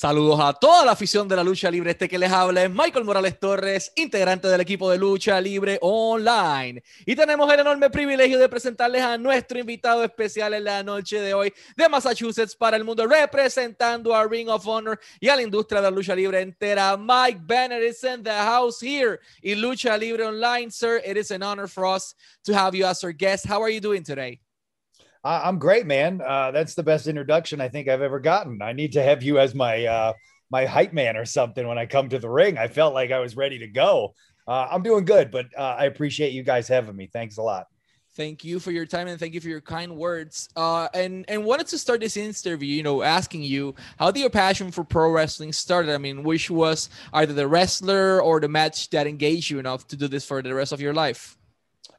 Saludos a toda la afición de la lucha libre. Este que les habla es Michael Morales Torres, integrante del equipo de lucha libre online. Y tenemos el enorme privilegio de presentarles a nuestro invitado especial en la noche de hoy de Massachusetts para el mundo, representando a Ring of Honor y a la industria de la lucha libre entera. Mike Bennett is in the house here in Lucha Libre Online, sir. It is an honor for us to have you as our guest. How are you doing today? I'm great, man. Uh, that's the best introduction I think I've ever gotten. I need to have you as my uh, my hype man or something when I come to the ring. I felt like I was ready to go. Uh, I'm doing good, but uh, I appreciate you guys having me. Thanks a lot. Thank you for your time and thank you for your kind words. Uh, and and wanted to start this interview, you know, asking you how did your passion for pro wrestling started? I mean, which was either the wrestler or the match that engaged you enough to do this for the rest of your life?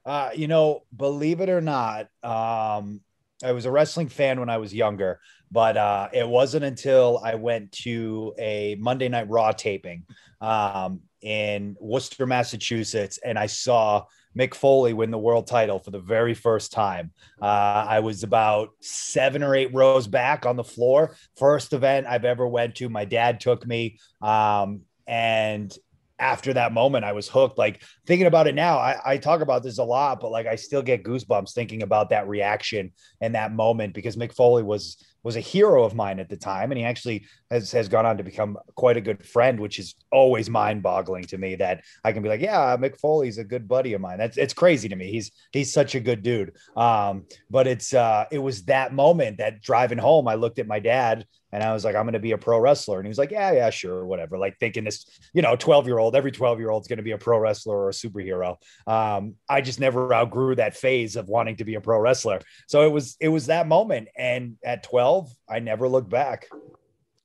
Uh, you know, believe it or not, um, I was a wrestling fan when I was younger, but uh, it wasn't until I went to a Monday Night Raw taping um, in Worcester, Massachusetts, and I saw Mick Foley win the world title for the very first time. Uh, I was about seven or eight rows back on the floor. First event I've ever went to. My dad took me, um, and after that moment, I was hooked. Like thinking about it now, I, I, talk about this a lot, but like I still get goosebumps thinking about that reaction and that moment because Mick Foley was was a hero of mine at the time, and he actually has has gone on to become quite a good friend, which is always mind boggling to me that I can be like, yeah, Mick Foley's a good buddy of mine. That's it's crazy to me. He's he's such a good dude. Um, but it's uh, it was that moment that driving home, I looked at my dad and I was like, I'm going to be a pro wrestler. And he was like, yeah, yeah, sure, whatever. Like thinking this, you know, 12 year old, every 12 year old is going to be a pro wrestler or a superhero. Um, I just never outgrew that phase of wanting to be a pro wrestler. So it was, it was that moment. And at 12, I never looked back.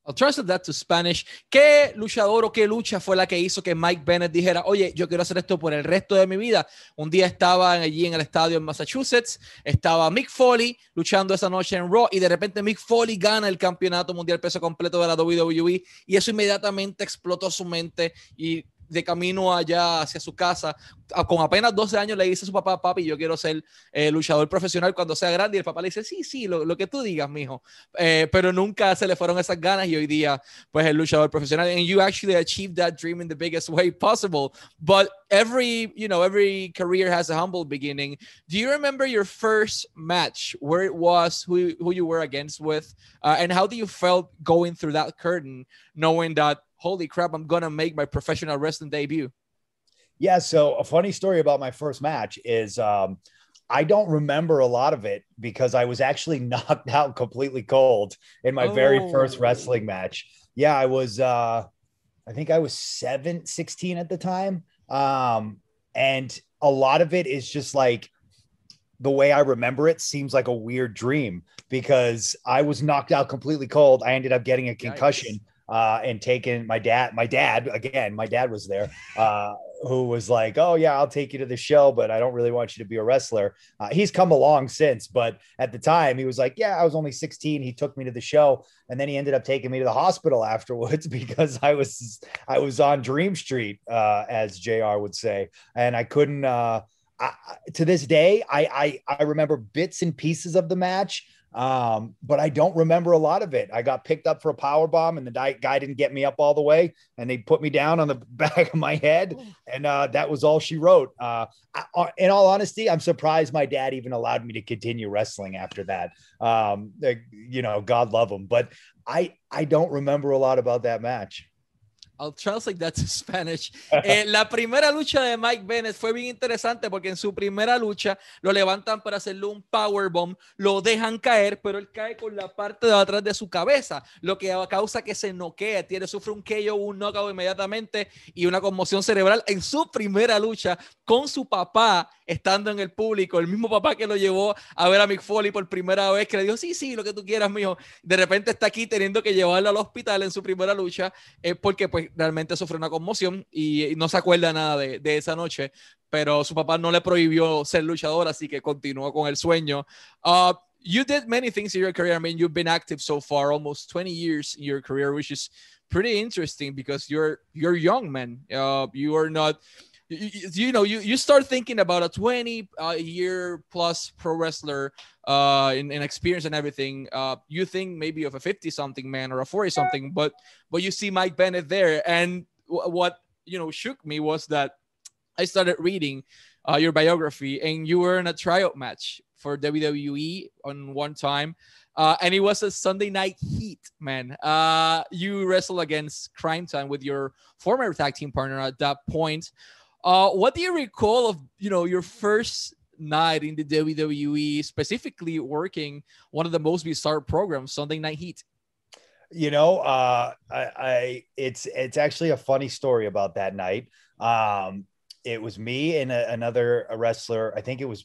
I'll translate that to Spanish. ¿Qué luchador o qué lucha fue la que hizo que Mike Bennett dijera, oye, yo quiero hacer esto por el resto de mi vida? Un día estaba allí en el estadio en Massachusetts, estaba Mick Foley luchando esa noche en Raw y de repente Mick Foley gana el campeonato mundial peso completo de la WWE y eso inmediatamente explotó su mente y de camino allá hacia su casa. Con apenas 12 años le dice a su papá, papi, yo quiero ser eh, luchador profesional cuando sea grande. Y el papá le dice, sí, sí, lo, que tú digas, mijo. Eh, pero nunca se le fueron esas ganas y hoy día, pues, el luchador profesional. And you actually achieved that dream in the biggest way possible. But every, you know, every career has a humble beginning. Do you remember your first match, where it was, who, who you were against with, uh, and how do you felt going through that curtain, knowing that holy crap, I'm gonna make my professional wrestling debut. Yeah. So a funny story about my first match is um, I don't remember a lot of it because I was actually knocked out completely cold in my oh. very first wrestling match. Yeah, I was uh I think I was seven, 16 at the time. Um, and a lot of it is just like the way I remember it seems like a weird dream because I was knocked out completely cold. I ended up getting a concussion. Yikes uh, and taken my dad. My dad again. My dad was there, uh, who was like, "Oh yeah, I'll take you to the show, but I don't really want you to be a wrestler." Uh, he's come along since, but at the time he was like, "Yeah, I was only 16." He took me to the show, and then he ended up taking me to the hospital afterwards because I was I was on Dream Street, uh, as Jr. would say, and I couldn't. Uh, I, to this day, I, I I remember bits and pieces of the match um, but I don't remember a lot of it. I got picked up for a power bomb, and the guy didn't get me up all the way, and they put me down on the back of my head, and uh, that was all she wrote. Uh, I, uh, in all honesty, I'm surprised my dad even allowed me to continue wrestling after that. Um, you know, God love him, but I I don't remember a lot about that match. I'll translate that to Spanish. Eh, la primera lucha de Mike Bennett fue bien interesante porque en su primera lucha lo levantan para hacerle un powerbomb, lo dejan caer, pero él cae con la parte de atrás de su cabeza, lo que causa que se noquee, tiene, sufre un KO, un knockout inmediatamente y una conmoción cerebral en su primera lucha con su papá estando en el público, el mismo papá que lo llevó a ver a Mick Foley por primera vez, que le dijo, sí, sí, lo que tú quieras, mijo. De repente está aquí teniendo que llevarlo al hospital en su primera lucha, eh, porque pues realmente sufrió una conmoción y, no se acuerda nada de, de, esa noche, pero su papá no le prohibió ser luchador, así que continuó con el sueño. Uh, you did many things in your career. I mean, you've been active so far, almost 20 years in your career, which is pretty interesting because you're you're young, man. Uh, you are not. You, you know, you, you start thinking about a 20 uh, year plus pro wrestler uh, in, in experience and everything. Uh, you think maybe of a 50 something man or a 40 something, but but you see Mike Bennett there, and w- what you know shook me was that I started reading uh, your biography, and you were in a tryout match for WWE on one time. Uh, and it was a Sunday night heat, man. Uh, you wrestled against Crime Time with your former tag team partner at that point. Uh, what do you recall of you know your first night in the WWE, specifically working one of the most bizarre programs, Sunday Night Heat? You know, uh, I, I it's it's actually a funny story about that night. Um, it was me and a, another wrestler. I think it was.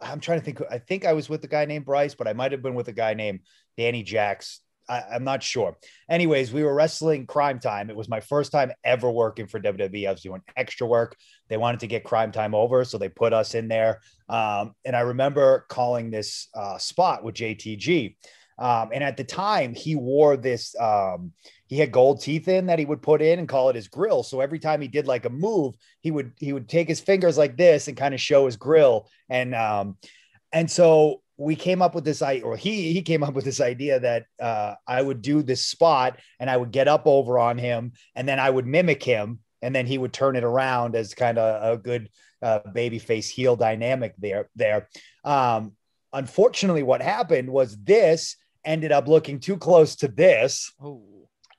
I'm trying to think. I think I was with a guy named Bryce, but I might have been with a guy named Danny Jacks. I, am not sure. Anyways, we were wrestling Crime Time. It was my first time ever working for WWE. I was doing extra work. They wanted to get Crime Time over, so they put us in there. Um, and I remember calling this uh, spot with JTG. Um, and at the time, he wore this. Um, he had gold teeth in that he would put in and call it his grill. So every time he did like a move, he would he would take his fingers like this and kind of show his grill. And um, and so we came up with this idea, or he he came up with this idea that uh, I would do this spot and I would get up over on him, and then I would mimic him, and then he would turn it around as kind of a good uh, baby face heel dynamic there. There, um, unfortunately, what happened was this ended up looking too close to this. Oh.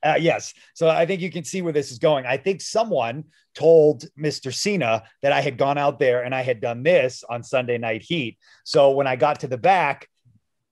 Uh, yes. So I think you can see where this is going. I think someone told Mr. Cena that I had gone out there and I had done this on Sunday Night Heat. So when I got to the back,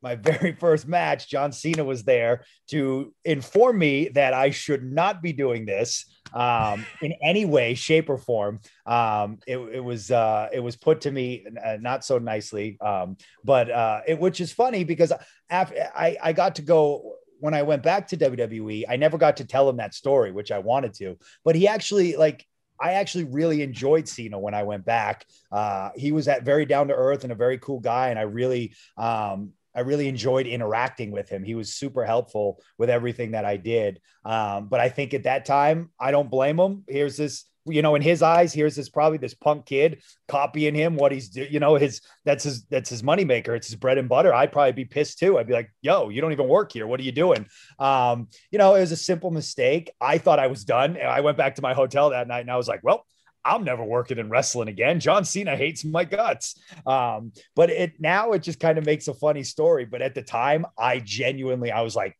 my very first match, John Cena was there to inform me that I should not be doing this um, in any way, shape, or form. Um, it, it, was uh, it was put to me uh, not so nicely, um, but uh, it, which is funny because after I, I got to go when I went back to WWE, I never got to tell him that story, which I wanted to. But he actually like I actually really enjoyed Cena when I went back. Uh, he was that very down to earth and a very cool guy, and I really um, I really enjoyed interacting with him. He was super helpful with everything that I did. Um, but I think at that time, I don't blame him. Here's this, you know, in his eyes, here's this probably this punk kid copying him what he's do, you know, his that's his that's his moneymaker. It's his bread and butter. I'd probably be pissed too. I'd be like, yo, you don't even work here. What are you doing? Um, you know, it was a simple mistake. I thought I was done. I went back to my hotel that night and I was like, well, I'm never working in wrestling again. John Cena hates my guts. Um, but it now it just kind of makes a funny story. But at the time, I genuinely I was like,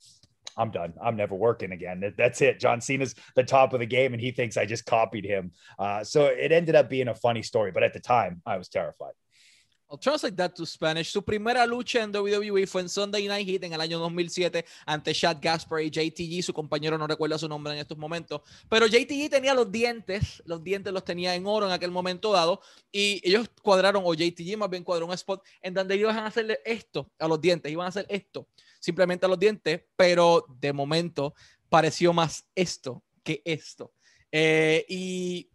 I'm done. I'm never working again. That's it. John Cena's the top of the game, and he thinks I just copied him. Uh, so it ended up being a funny story. But at the time, I was terrified. I'll translate that to Spanish. Su primera lucha en WWE fue en Sunday Night Heat en el año 2007 ante Chad Gasper y JTG. Su compañero no recuerda su nombre en estos momentos. Pero JTG tenía los dientes, los dientes los tenía en oro en aquel momento dado. Y ellos cuadraron, o JTG más bien cuadró un spot en donde iban a hacerle esto a los dientes. Iban a hacer esto simplemente a los dientes. Pero de momento pareció más esto que esto. Eh, y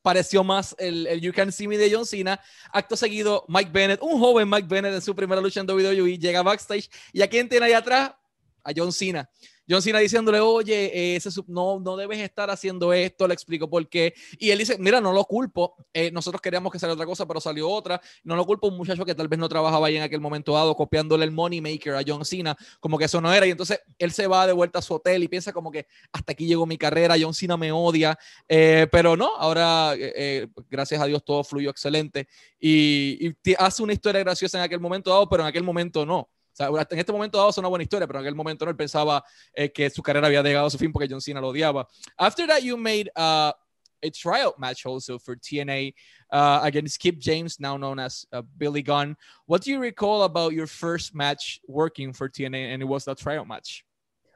pareció más el, You Can See Me de John Cena. Acto seguido, Mike Bennett, un joven Mike Bennett en su primera lucha en WWE, llega backstage y a quién tiene ahí atrás? A John Cena. John Cena diciéndole, oye, eh, ese no, no debes estar haciendo esto, le explico por qué. Y él dice, mira, no lo culpo, eh, nosotros queríamos que saliera otra cosa, pero salió otra. No lo culpo un muchacho que tal vez no trabajaba ahí en aquel momento dado, copiándole el money maker a John Cena, como que eso no era. Y entonces él se va de vuelta a su hotel y piensa como que hasta aquí llegó mi carrera, John Cena me odia. Eh, pero no, ahora, gracias a Dios, todo fluyó excelente. Y, y hace una historia graciosa en aquel momento dado, pero en aquel momento no. O sea, en este momento dado es una buena historia, pero en aquel momento no él pensaba eh, que su carrera había llegado a su fin porque John Cena lo odiaba. After that, you made uh, a tryout match also for TNA uh, against Kip James, now known as uh, Billy Gunn. What do you recall about your first match working for TNA? And it was a tryout match.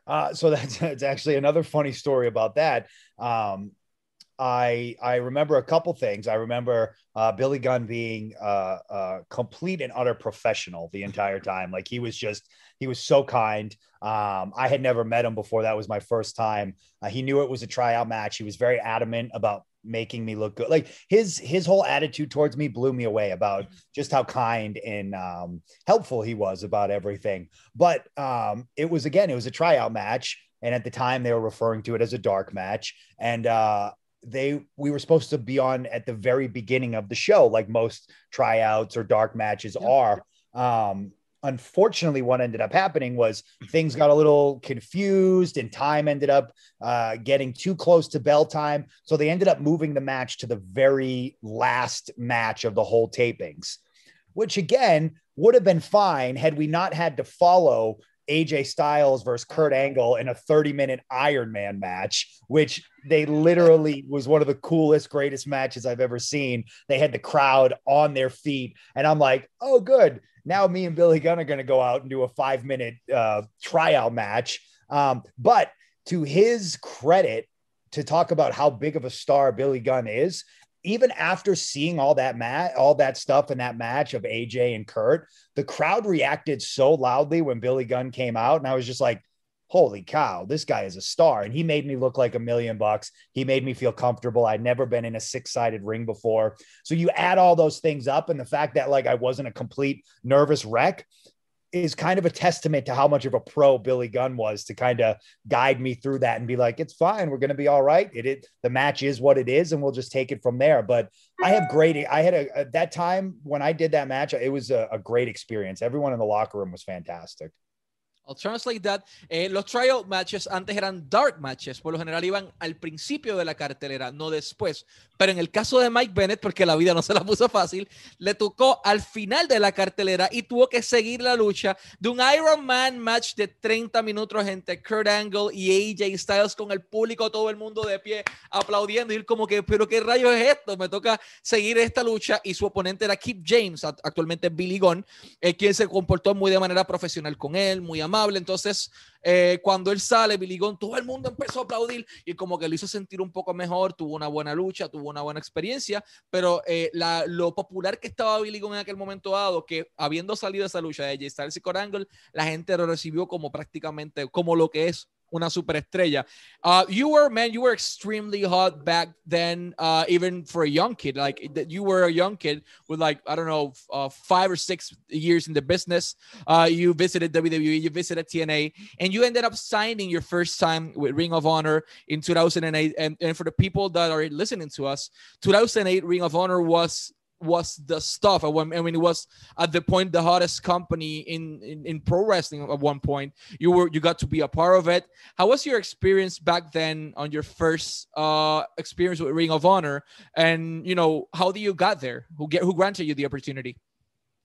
Uh, so that's, that's actually another funny story about that. Um, I I remember a couple things. I remember uh, Billy Gunn being uh, uh, complete and utter professional the entire time. Like he was just he was so kind. Um, I had never met him before. That was my first time. Uh, he knew it was a tryout match. He was very adamant about making me look good. Like his his whole attitude towards me blew me away about just how kind and um, helpful he was about everything. But um, it was again, it was a tryout match, and at the time they were referring to it as a dark match, and uh, they we were supposed to be on at the very beginning of the show, like most tryouts or dark matches are. Um, unfortunately, what ended up happening was things got a little confused and time ended up uh, getting too close to bell time. So they ended up moving the match to the very last match of the whole tapings, which again would have been fine had we not had to follow AJ Styles versus Kurt Angle in a 30 minute Iron Man match, which they literally was one of the coolest, greatest matches I've ever seen. They had the crowd on their feet. And I'm like, oh, good now me and Billy Gunn are going to go out and do a five minute uh, tryout match. Um, but to his credit, to talk about how big of a star Billy Gunn is, even after seeing all that mat, all that stuff in that match of AJ and Kurt, the crowd reacted so loudly when Billy Gunn came out, and I was just like, holy cow, this guy is a star. And he made me look like a million bucks. He made me feel comfortable. I'd never been in a six sided ring before. So you add all those things up, and the fact that like I wasn't a complete nervous wreck is kind of a testament to how much of a pro Billy Gunn was to kind of guide me through that and be like, it's fine. We're going to be all right. It, it, the match is what it is, and we'll just take it from there. But I have great, I had a, at that time when I did that match, it was a, a great experience. Everyone in the locker room was fantastic. I'll translate that. Eh, los tryout matches antes eran dark matches, por lo general iban al principio de la cartelera, no después. Pero en el caso de Mike Bennett, porque la vida no se la puso fácil, le tocó al final de la cartelera y tuvo que seguir la lucha de un Iron Man match de 30 minutos entre Kurt Angle y AJ Styles con el público, todo el mundo de pie aplaudiendo. Y él como que, pero qué rayos es esto, me toca seguir esta lucha y su oponente era Keith James, actualmente Billy Gunn, eh, quien se comportó muy de manera profesional con él, muy amable, entonces eh, cuando él sale, Billy Gunn, todo el mundo empezó a aplaudir y como que lo hizo sentir un poco mejor, tuvo una buena lucha, tuvo una buena experiencia, pero eh, la, lo popular que estaba Billy Gunn en aquel momento dado, que habiendo salido esa lucha de J Styles y Corangle, la gente lo recibió como prácticamente como lo que es una superestrella. Uh, you were, man, you were extremely hot back then, uh, even for a young kid. Like you were a young kid with like, I don't know, uh, five or six years in the business. Uh, you visited WWE, you visited TNA, and you ended up signing your first time with Ring of Honor in 2008. And, and for the people that are listening to us, 2008 Ring of Honor was was the stuff. I mean, it was at the point the hottest company in, in, in pro wrestling at one point. You were you got to be a part of it. How was your experience back then on your first uh, experience with Ring of Honor? And you know, how did you got there? Who get who granted you the opportunity?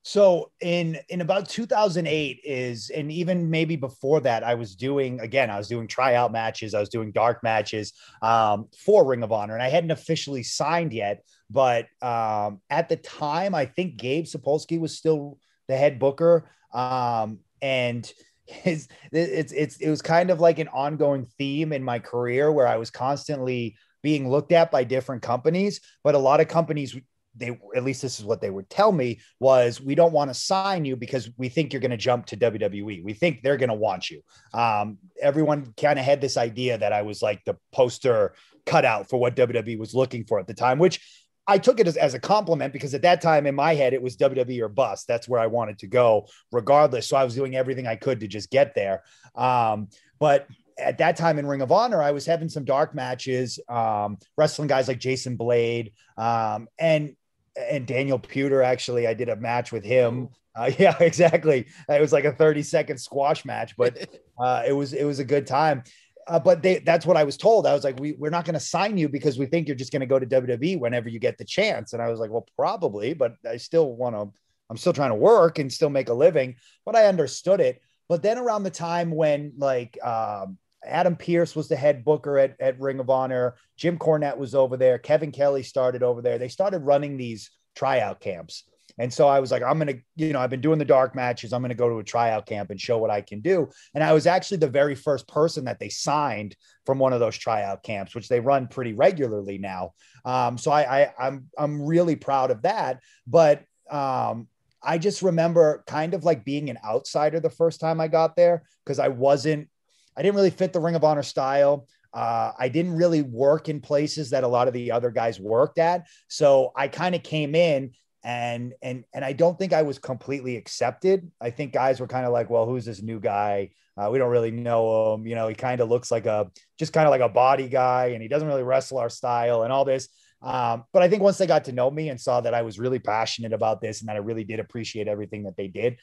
So in in about 2008 is and even maybe before that I was doing again I was doing tryout matches I was doing dark matches um, for Ring of Honor and I hadn't officially signed yet but um, at the time I think Gabe Sapolsky was still the head booker um, and his it's it's it was kind of like an ongoing theme in my career where I was constantly being looked at by different companies but a lot of companies they at least this is what they would tell me was we don't want to sign you because we think you're going to jump to WWE. We think they're going to want you. Um, everyone kind of had this idea that I was like the poster cutout for what WWE was looking for at the time, which I took it as, as a compliment because at that time in my head it was WWE or bust. That's where I wanted to go, regardless. So I was doing everything I could to just get there. Um, but at that time in Ring of Honor, I was having some dark matches, um, wrestling guys like Jason Blade, um, and and Daniel Puder. Actually, I did a match with him. Uh, yeah, exactly. It was like a 30 second squash match, but uh, it was it was a good time. Uh, but they, that's what I was told. I was like, we, we're not going to sign you because we think you're just going to go to WWE whenever you get the chance. And I was like, well, probably, but I still want to, I'm still trying to work and still make a living, but I understood it. But then around the time when like um, Adam Pearce was the head booker at, at Ring of Honor. Jim Cornette was over there. Kevin Kelly started over there. They started running these tryout camps. And so I was like, I'm going to, you know, I've been doing the dark matches. I'm going to go to a tryout camp and show what I can do. And I was actually the very first person that they signed from one of those tryout camps, which they run pretty regularly now. Um, so I, I, I'm, I'm really proud of that. But um, I just remember kind of like being an outsider the first time I got there because I wasn't I didn't really fit the Ring of Honor style. uh, I didn't really work in places that a lot of the other guys worked at. So I kind of came in and and and I don't think I was completely accepted. I think guys were kind of like, well, who's this new guy? Uh, we don't really know him. You know, he kind of looks like a just kind of like a body guy, and he doesn't really wrestle our style and all this. Um, but I think once they got to know me and saw that I was really passionate about this and that I really did appreciate everything that they did,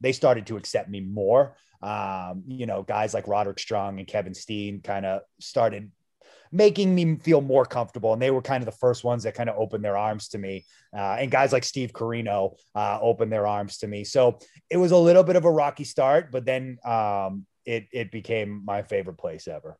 they started to accept me more. Um, you know, guys like Roderick Strong and Kevin Steen kind of started making me feel more comfortable. And they were kind of the first ones that kind of opened their arms to me. Uh, and guys like Steve Corino uh, opened their arms to me. So it was a little bit of a rocky start, but then um, it, it became my favorite place ever.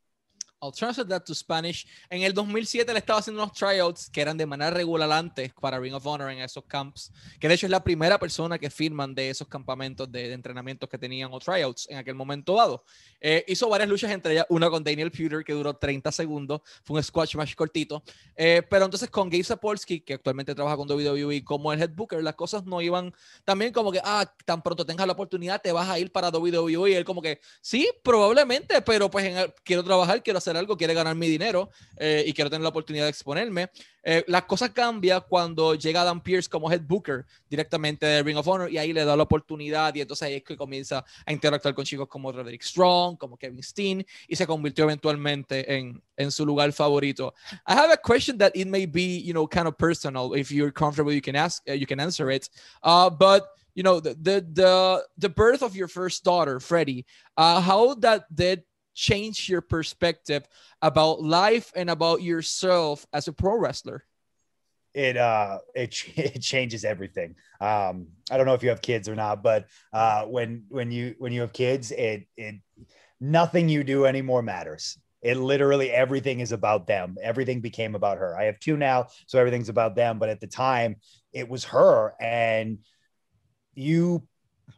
I'll translate that to Spanish. En el 2007 le estaba haciendo unos tryouts que eran de manera regular antes para Ring of Honor en esos camps, que de hecho es la primera persona que firman de esos campamentos de, de entrenamientos que tenían o tryouts en aquel momento dado. Eh, hizo varias luchas entre ellas, una con Daniel Pewter que duró 30 segundos, fue un squash más cortito, eh, pero entonces con Gabe Sapolsky, que actualmente trabaja con WWE como el head booker, las cosas no iban también como que, ah, tan pronto tengas la oportunidad, te vas a ir para WWE, y él como que, sí, probablemente, pero pues en quiero trabajar, quiero hacer algo, quiere ganar mi dinero eh, y quiero tener la oportunidad de exponerme. Eh, las cosas cambian cuando llega Dan Pierce como head booker directamente de Ring of Honor y ahí le da la oportunidad y entonces ahí es que comienza a interactuar con chicos como Roderick Strong, como Kevin Steen y se convirtió eventualmente en, en su lugar favorito. I have a question that it may be, you know, kind of personal. If you're comfortable, you can ask, uh, you can answer it. Uh, but you know, the, the the the birth of your first daughter, Freddie, uh, how that did change your perspective about life and about yourself as a pro wrestler? It uh it it changes everything. Um I don't know if you have kids or not, but uh when when you when you have kids, it it nothing you do anymore matters. It literally everything is about them. Everything became about her. I have two now, so everything's about them, but at the time it was her and you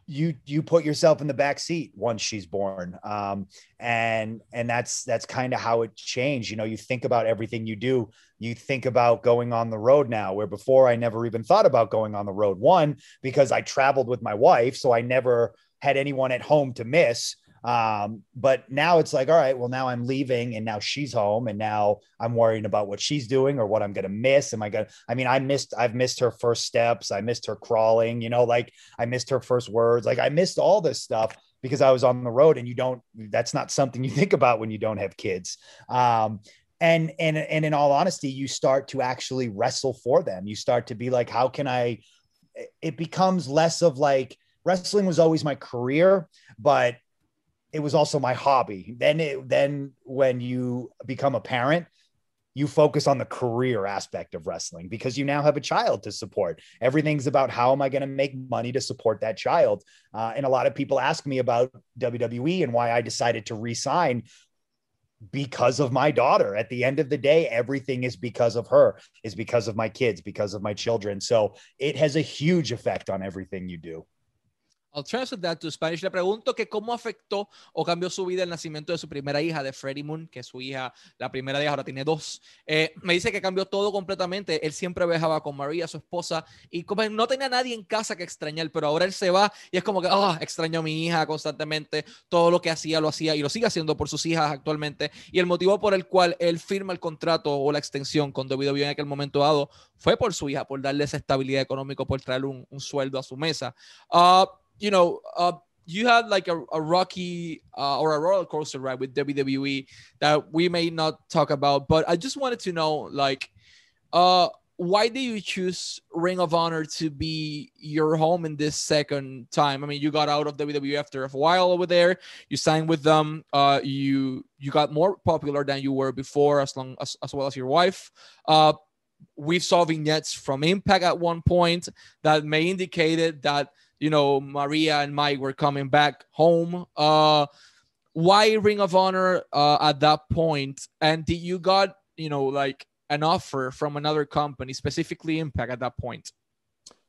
you you put yourself in the back seat once she's born. Um, and and that's that's kind of how it changed. You know you think about everything you do. You think about going on the road now where before i never even thought about going on the road. One because i traveled with my wife so i never had anyone at home to miss um, but now it's like, all right, well, now I'm leaving and now she's home and now I'm worrying about what she's doing or what I'm going to miss. Am I going to, I mean, I missed, I've missed her first steps. I missed her crawling, you know, like I missed her first words. Like I missed all this stuff because I was on the road and you don't, that's not something you think about when you don't have kids. Um, and and and in all honesty you start to actually wrestle for them you start to be like how can i it becomes less of like wrestling was always my career but it was also my hobby. Then it, then when you become a parent, you focus on the career aspect of wrestling because you now have a child to support. Everything's about how am I going to make money to support that child. Uh, and a lot of people ask me about WWE and why I decided to resign because of my daughter. At the end of the day, everything is because of her, is because of my kids, because of my children. So it has a huge effect on everything you do. I'll translate that to Spanish. Le pregunto que cómo afectó o cambió su vida el nacimiento de su primera hija, de Freddie Moon, que es su hija, la primera de ahora tiene dos. Eh, me dice que cambió todo completamente. Él siempre viajaba con María, su esposa, y como no tenía nadie en casa que extrañar, pero ahora él se va y es como que, ah, extraño a mi hija constantemente. Todo lo que hacía lo hacía y lo sigue haciendo por sus hijas actualmente. Y el motivo por el cual él firma el contrato o la extensión con WWE en aquel momento dado fue por su hija, por darle esa estabilidad económica, por traerle un, un sueldo a su mesa. Uh, you know, uh, you had like a, a rocky uh, or a roller coaster ride with WWE that we may not talk about, but I just wanted to know, like, uh, why did you choose Ring of Honor to be your home in this second time? I mean, you got out of WWE after a while over there. You signed with them. Uh, you you got more popular than you were before, as long as as well as your wife. Uh, we saw vignettes from Impact at one point that may indicated that you know, Maria and Mike were coming back home. Uh, why Ring of Honor uh, at that point? And did you got, you know, like an offer from another company, specifically Impact at that point?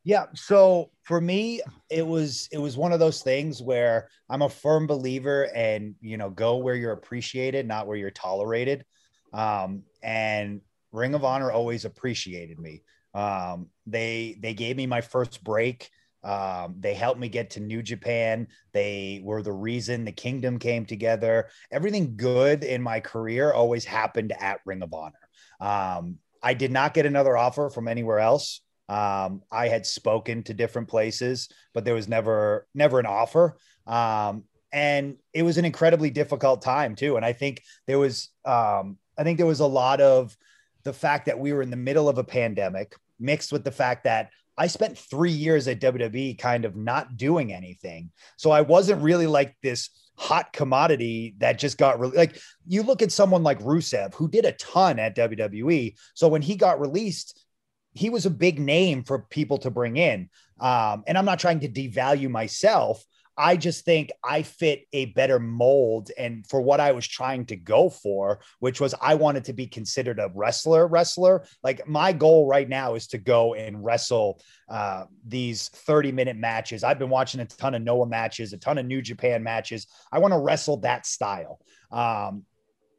Yeah. So for me, it was it was one of those things where I'm a firm believer and you know, go where you're appreciated, not where you're tolerated. Um, and Ring of Honor always appreciated me. Um, they they gave me my first break Um, they helped me get to New Japan. They were the reason the kingdom came together. Everything good in my career always happened at Ring of Honor. Um, I did not get another offer from anywhere else. Um, I had spoken to different places, but there was never never an offer. Um, and it was an incredibly difficult time too. And I think there was um, I think there was a lot of the fact that we were in the middle of a pandemic mixed with the fact that I spent three years at WWE kind of not doing anything. So I wasn't really like this hot commodity that just got really like you look at someone like Rusev who did a ton at WWE. So when he got released, he was a big name for people to bring in. Um, and I'm not trying to devalue myself, I just think I fit a better mold and for what I was trying to go for, which was I wanted to be considered a wrestler, wrestler. Like my goal right now is to go and wrestle uh, these 30 minute matches. I've been watching a ton of Noah matches, a ton of New Japan matches. I want to wrestle that style. Um,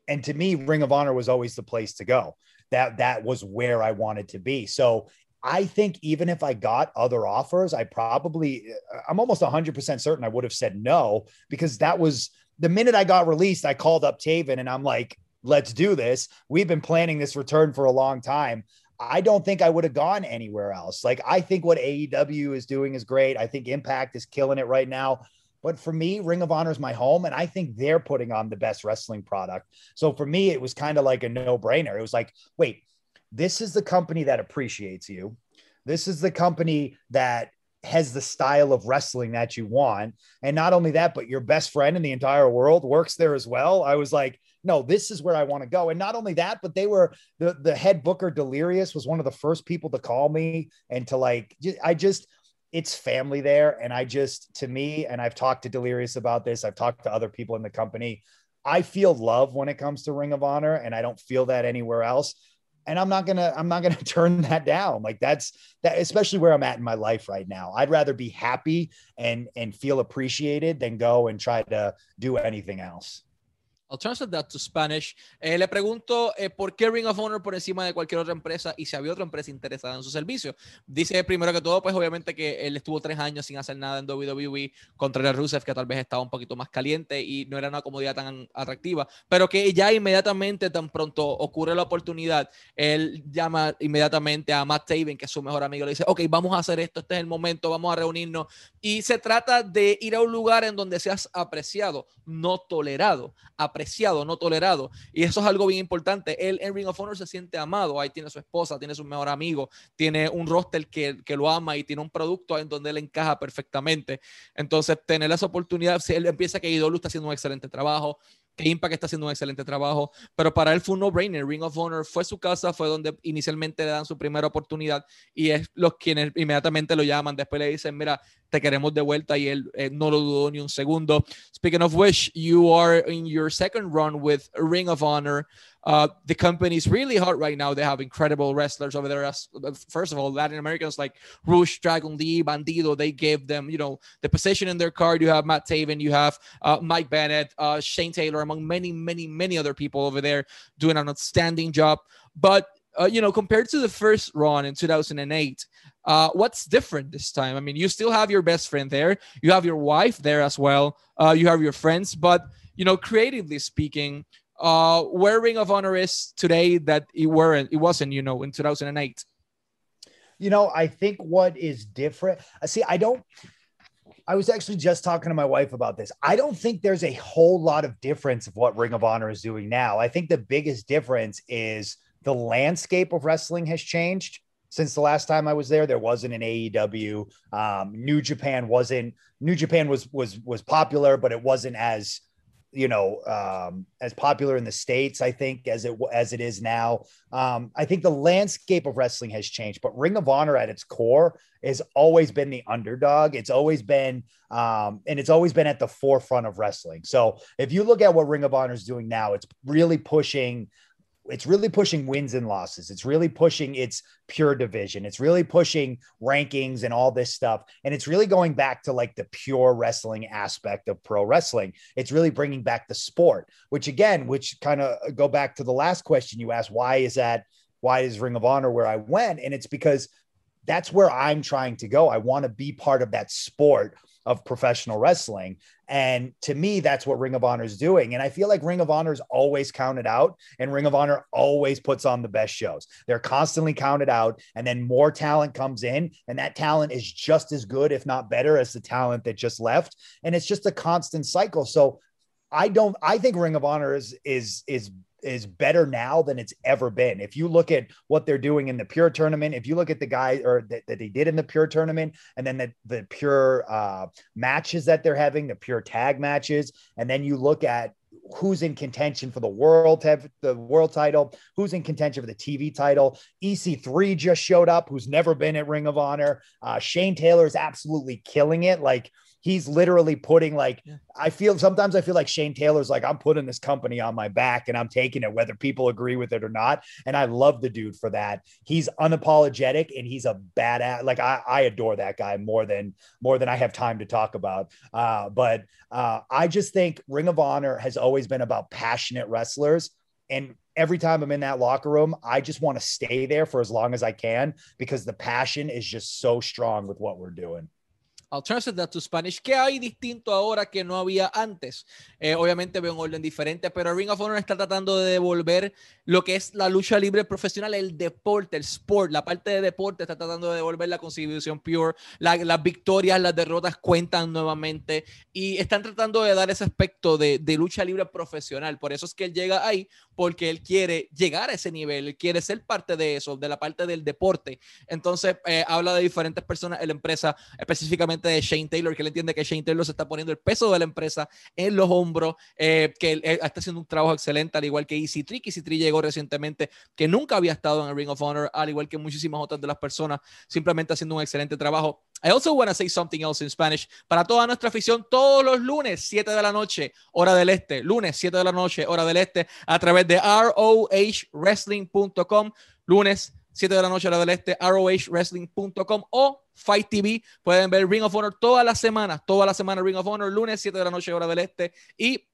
and to me, Ring of Honor was always the place to go. That that was where I wanted to be. So I think even if I got other offers, I probably, uh, I'm almost 100% certain I would have said no because that was the minute I got released. I called up Taven and I'm like, let's do this. We've been planning this return for a long time. I don't think I would have gone anywhere else. Like, I think what AEW is doing is great. I think Impact is killing it right now. But for me, Ring of Honor is my home, and I think they're putting on the best wrestling product. So for me, it was kind of like a no brainer. It was like, wait, this is the company that appreciates you. This is the company that has the style of wrestling that you want. And not only that, but your best friend in the entire world works there as well. I was like, no, this is where I want to go. And not only that, but they were the the head booker Delirious was one of the first people to call me and to like I just it's family there. And I just to me, and I've talked to Delirious about this, I've talked to other people in the company. I feel love when it comes to Ring of Honor, and I don't feel that anywhere else and I'm not gonna I'm not gonna turn that down. Like that's that, especially where I'm at in my life right now. I'd rather be happy and and feel appreciated than go and try to do anything else. I'll translate that to Spanish. Eh, le pregunto eh, por qué Ring of Honor por encima de cualquier otra empresa y si había otra empresa interesada en su servicio. Dice primero que todo, pues obviamente que él estuvo tres años sin hacer nada en WWE contra el Rusev, que tal vez estaba un poquito más caliente y no era una comodidad tan atractiva, pero que ya inmediatamente, tan pronto ocurre la oportunidad, él llama inmediatamente a Matt Taven, que es su mejor amigo, le dice, ok, vamos a hacer esto, este es el momento, vamos a reunirnos. Y se trata de ir a un lugar en donde seas apreciado, no tolerado apreciado, no tolerado. Y eso es algo bien importante. Él en Ring of Honor se siente amado. Ahí tiene su esposa, tiene su mejor amigo, tiene un roster que, que lo ama y tiene un producto en donde él encaja perfectamente. Entonces, tener esa oportunidad, si él empieza que Idolu está haciendo un excelente trabajo, que Impact está haciendo un excelente trabajo, pero para él fue un no-brainer. Ring of Honor fue su casa, fue donde inicialmente le dan su primera oportunidad y es los quienes inmediatamente lo llaman. Después le dicen, mira, te queremos de vuelta y él eh, no lo dudó ni un segundo. Speaking of which, you are in your second run with Ring of Honor. Uh, the company is really hot right now. They have incredible wrestlers over there. As, first of all, Latin Americans like Rush, Dragon Lee, Bandido, they gave them, you know, the position in their card. You have Matt Taven, you have uh, Mike Bennett, uh, Shane Taylor, among many, many, many other people over there doing an outstanding job. But uh, you know, compared to the first run in 2008, uh, what's different this time? I mean, you still have your best friend there, you have your wife there as well, uh, you have your friends, but you know, creatively speaking, uh, where Ring of Honor is today that it weren't, it wasn't, you know, in 2008? You know, I think what is different. Uh, see, I don't. I was actually just talking to my wife about this. I don't think there's a whole lot of difference of what Ring of Honor is doing now. I think the biggest difference is the landscape of wrestling has changed since the last time I was there. There wasn't an AEW. Um, New Japan wasn't. New Japan was was was popular, but it wasn't as you know um, as popular in the states i think as it as it is now um, i think the landscape of wrestling has changed but ring of honor at its core has always been the underdog it's always been um, and it's always been at the forefront of wrestling so if you look at what ring of honor is doing now it's really pushing it's really pushing wins and losses. It's really pushing its pure division. It's really pushing rankings and all this stuff. And it's really going back to like the pure wrestling aspect of pro wrestling. It's really bringing back the sport, which again, which kind of go back to the last question you asked why is that? Why is Ring of Honor where I went? And it's because that's where I'm trying to go. I want to be part of that sport of professional wrestling. And to me, that's what Ring of Honor is doing. And I feel like Ring of Honor is always counted out, and Ring of Honor always puts on the best shows. They're constantly counted out, and then more talent comes in, and that talent is just as good, if not better, as the talent that just left. And it's just a constant cycle. So I don't, I think Ring of Honor is is is is better now than it's ever been. If you look at what they're doing in the pure tournament, if you look at the guy or that, that they did in the pure tournament, and then the, the pure uh, matches that they're having, the pure tag matches, and then you look at who's in contention for the world have the world title, who's in contention for the TV title. EC3 just showed up, who's never been at Ring of Honor. Uh, Shane Taylor is absolutely killing it. Like he's literally putting like yeah. I feel sometimes I feel like Shane Taylor's like I'm putting this company on my back and I'm taking it whether people agree with it or not and I love the dude for that. He's unapologetic and he's a badass like I, I adore that guy more than more than I have time to talk about. Uh, but uh, I just think Ring of Honor has always been about passionate wrestlers and every time I'm in that locker room, I just want to stay there for as long as I can because the passion is just so strong with what we're doing. I'll translate that to Spanish. ¿Qué hay distinto ahora que no había antes? Eh, obviamente veo un orden diferente, pero Ring of Honor está tratando de devolver lo que es la lucha libre profesional, el deporte, el sport, la parte de deporte está tratando de devolver la constitución pure, las victorias, las derrotas cuentan nuevamente y están tratando de dar ese aspecto de, de, lucha libre profesional. Por eso es que él llega ahí, porque él quiere llegar a ese nivel, él quiere ser parte de eso, de la parte del deporte. Entonces, eh, habla de diferentes personas en la empresa, específicamente de Shane Taylor, que él entiende que Shane Taylor se está poniendo el peso de la empresa en los hombros, eh, que está haciendo un trabajo excelente, al igual que EC3, que EC3 llegó recientemente, que nunca había estado en el Ring of Honor, al igual que muchísimas otras de las personas, simplemente haciendo un excelente trabajo. I also want to say something else in Spanish. Para toda nuestra afición, todos los lunes, 7 de la noche, hora del este, lunes, 7 de la noche, hora del este, a través de rohwrestling.com, lunes, 7 de la noche, hora del este, rohwrestling.com o Fight TV. Pueden ver Ring of Honor todas las semanas, toda la semana Ring of Honor, lunes 7 de la noche, hora del este. Y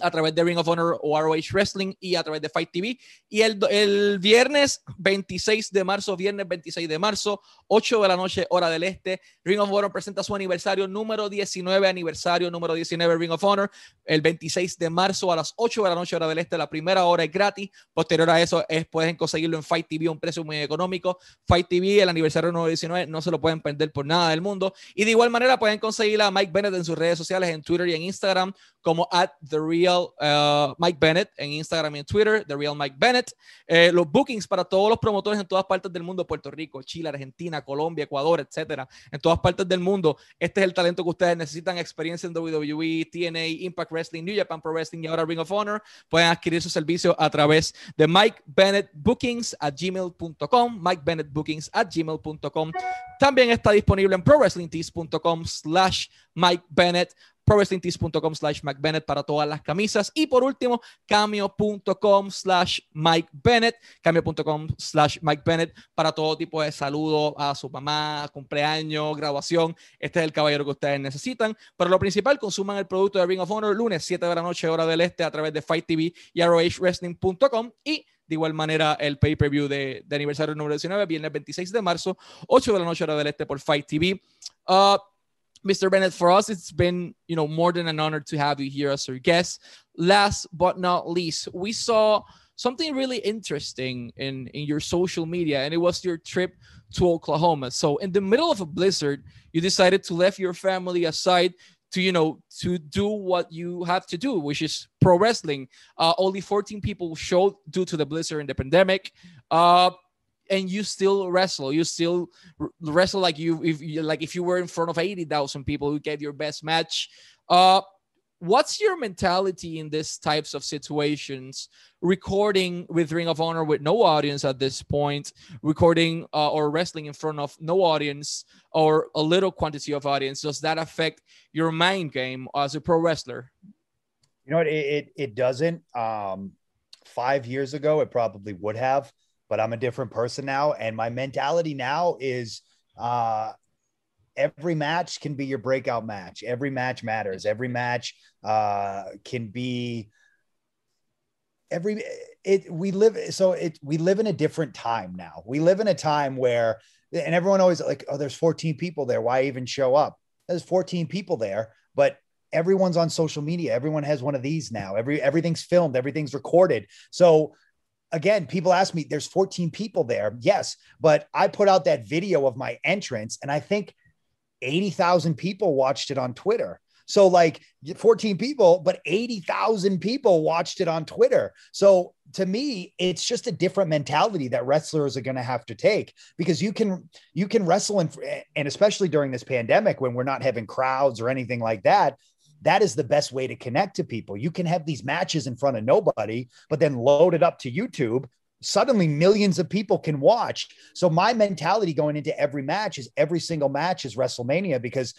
a través de Ring of Honor o ROH Wrestling y a través de Fight TV. Y el, el, viernes 26 de marzo, viernes 26 de marzo, 8 de la noche, hora del este, Ring of Honor presenta su aniversario número 19, aniversario número 19 Ring of Honor, el 26 de marzo a las 8 de la noche, hora del este. La primera hora es gratis. Posterior a eso, es, pueden conseguirlo en Fight TV a un precio muy económico. Fight TV, el aniversario número 19, no se lo pueden perder por nada del mundo. Y de igual manera, pueden conseguir a Mike Bennett en sus redes sociales, en Twitter y en Instagram, como at The Real uh, Mike Bennett en Instagram y en Twitter, The Real Mike Bennett. Eh, los bookings para todos los promotores en todas partes del mundo, Puerto Rico, Chile, Argentina, Colombia, Ecuador, etcétera, en todas partes del mundo. Este es el talento que ustedes necesitan, experiencia en WWE, TNA, Impact Wrestling, New Japan Pro Wrestling y ahora Ring of Honor. Pueden adquirir su servicio a través de Mike Bennett Bookings at gmail.com, Mike Bennett Bookings at gmail.com. También está disponible en prowrestlingtees.com slash Mike Bennett prowrestlingtees.com slash McBennett para todas las camisas. Y por último, cameo.com slash Mike Bennett, cameo.com slash Mike Bennett para todo tipo de saludo a su mamá, cumpleaños, graduación. Este es el caballero que ustedes necesitan. Pero lo principal, consuman el producto de Ring of Honor lunes 7 de la noche, hora del este, a través de Fight TV y ROHWrestling.com y de igual manera, el pay-per-view de, de, aniversario número 19, viernes 26 de marzo, 8 de la noche hora del este por Fight TV. Uh, Mr. Bennett, for us, it's been you know more than an honor to have you here as our guest. Last but not least, we saw something really interesting in in your social media, and it was your trip to Oklahoma. So, in the middle of a blizzard, you decided to leave your family aside to you know to do what you have to do, which is pro wrestling. Uh, only 14 people showed due to the blizzard and the pandemic. Uh, and you still wrestle you still wrestle like you if you like if you were in front of 80,000 people who gave your best match. Uh what's your mentality in these types of situations? Recording with ring of honor with no audience at this point recording uh, or wrestling in front of no audience or a little quantity of audience does that affect your mind game as a pro wrestler? You know what? It, it, it doesn't. Um five years ago it probably would have but I'm a different person now. And my mentality now is uh, every match can be your breakout match. Every match matters. Every match uh, can be every it we live so it we live in a different time now we live in a time where and everyone always like, oh, there's 14 people there. Why even show up? There's 14 people there, but everyone's on social media. Everyone has one of these now. Every everything's filmed, everything's recorded. So again, people ask me, there's 14 people there. Yes, but I put out that video of my entrance, and I think 80,000 people watched it on Twitter. So like 14 people, but 80,000 people watched it on Twitter. So to me, it's just a different mentality that wrestlers are going to have to take because you can you can wrestle in, eh, and especially during this pandemic when we're not having crowds or anything like that, that is the best way to connect to people. You can have these matches in front of nobody, but then load it up to YouTube. Suddenly, millions of people can watch. So, my mentality going into every match is every single match is WrestleMania because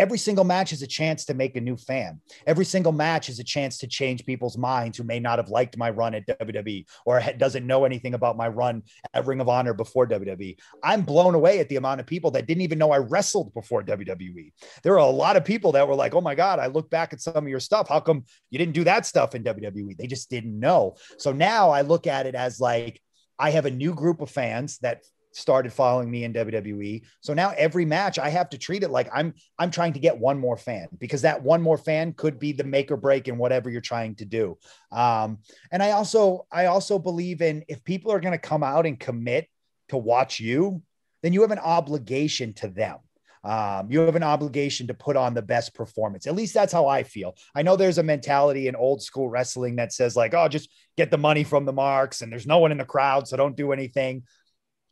every single match is a chance to make a new fan. Every single match is a chance to change people's minds who may not have liked my run at WWE or doesn't know anything about my run at Ring of Honor before WWE. I'm blown away at the amount of people that didn't even know I wrestled before WWE. There are a lot of people that were like, "Oh my god, I look back at some of your stuff. How come you didn't do that stuff in WWE?" They just didn't know. So now I look at it as like I have a new group of fans that started following me in WWE. So now every match I have to treat it like I'm I'm trying to get one more fan because that one more fan could be the make or break in whatever you're trying to do. Um, and I also I also believe in if people are going to come out and commit to watch you, then you have an obligation to them. Um, you have an obligation to put on the best performance. At least that's how I feel. I know there's a mentality in old school wrestling that says, like, oh, just get the money from the marks and there's no one in the crowd, so don't do anything.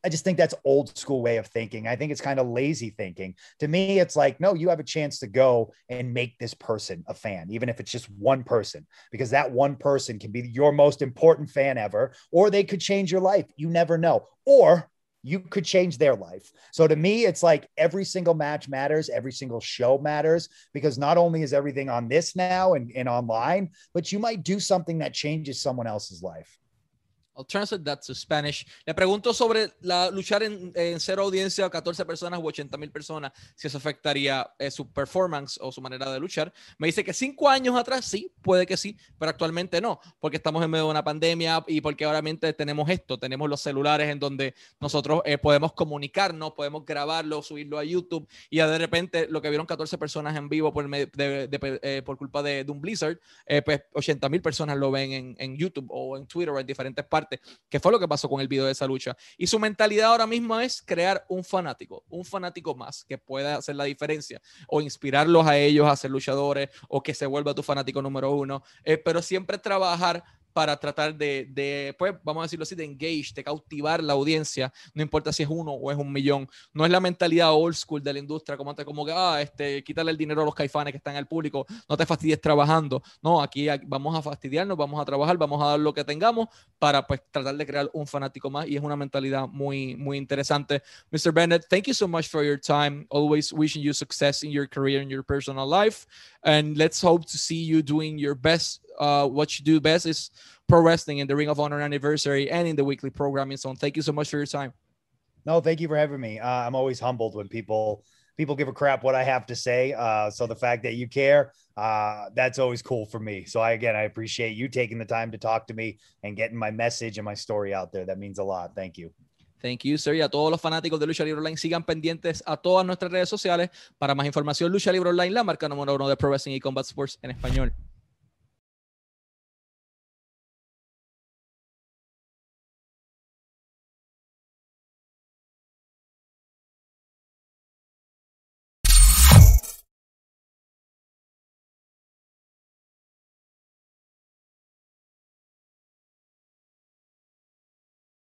I just think that's old school way of thinking. I think it's kind of lazy thinking. To me, it's like, no, you have a chance to go and make this person a fan, even if it's just one person, because that one person can be your most important fan ever, or they could change your life. You never know. Or you could change their life. So to me, it's like every single match matters, every single show matters, because not only is everything on this now and, and online, but you might do something that changes someone else's life. I'll translate that to Spanish. Le pregunto sobre la, luchar en, en cero audiencia, 14 personas u 80 mil personas, si eso afectaría eh, su performance o su manera de luchar. Me dice que cinco años atrás sí, puede que sí, pero actualmente no, porque estamos en medio de una pandemia y porque ahora tenemos esto, tenemos los celulares en donde nosotros eh, podemos comunicarnos, podemos grabarlo, subirlo a YouTube y de repente lo que vieron 14 personas en vivo por, eh, por culpa de, un Blizzard, pues 80 mil personas lo ven en, en YouTube o en Twitter o en diferentes partes que fue lo que pasó con el video de esa lucha. Y su mentalidad ahora mismo es crear un fanático, un fanático más que pueda hacer la diferencia o inspirarlos a ellos a ser luchadores o que se vuelva tu fanático número uno, eh, pero siempre trabajar para tratar de, de, pues, vamos a decirlo así, de engage, de cautivar la audiencia, no importa si es uno o es un millón. No es la mentalidad old school de la industria, como, te, como que, ah, este, quítale el dinero a los caifanes que están en el público, no te fastidies trabajando. No, aquí vamos a fastidiarnos, vamos a trabajar, vamos a dar lo que tengamos para, pues, tratar de crear un fanático más y es una mentalidad muy, muy interesante. Mr. Bennett, thank you so much for your time. Always wishing you success in your career and your personal life. And let's hope to see you doing your best uh, what you do best is pro wrestling in the Ring of Honor anniversary and in the weekly programming. So thank you so much for your time. No, thank you for having me. Uh, I'm always humbled when people people give a crap what I have to say. Uh, so the fact that you care, uh, that's always cool for me. So I again, I appreciate you taking the time to talk to me and getting my message and my story out there. That means a lot. Thank you. Thank you, sir. Y a todos los fanáticos de Lucha Libre Online, sigan pendientes a todas nuestras redes sociales para más información. Lucha Libre Online, la marca número uno de Pro Wrestling y Combat Sports en español.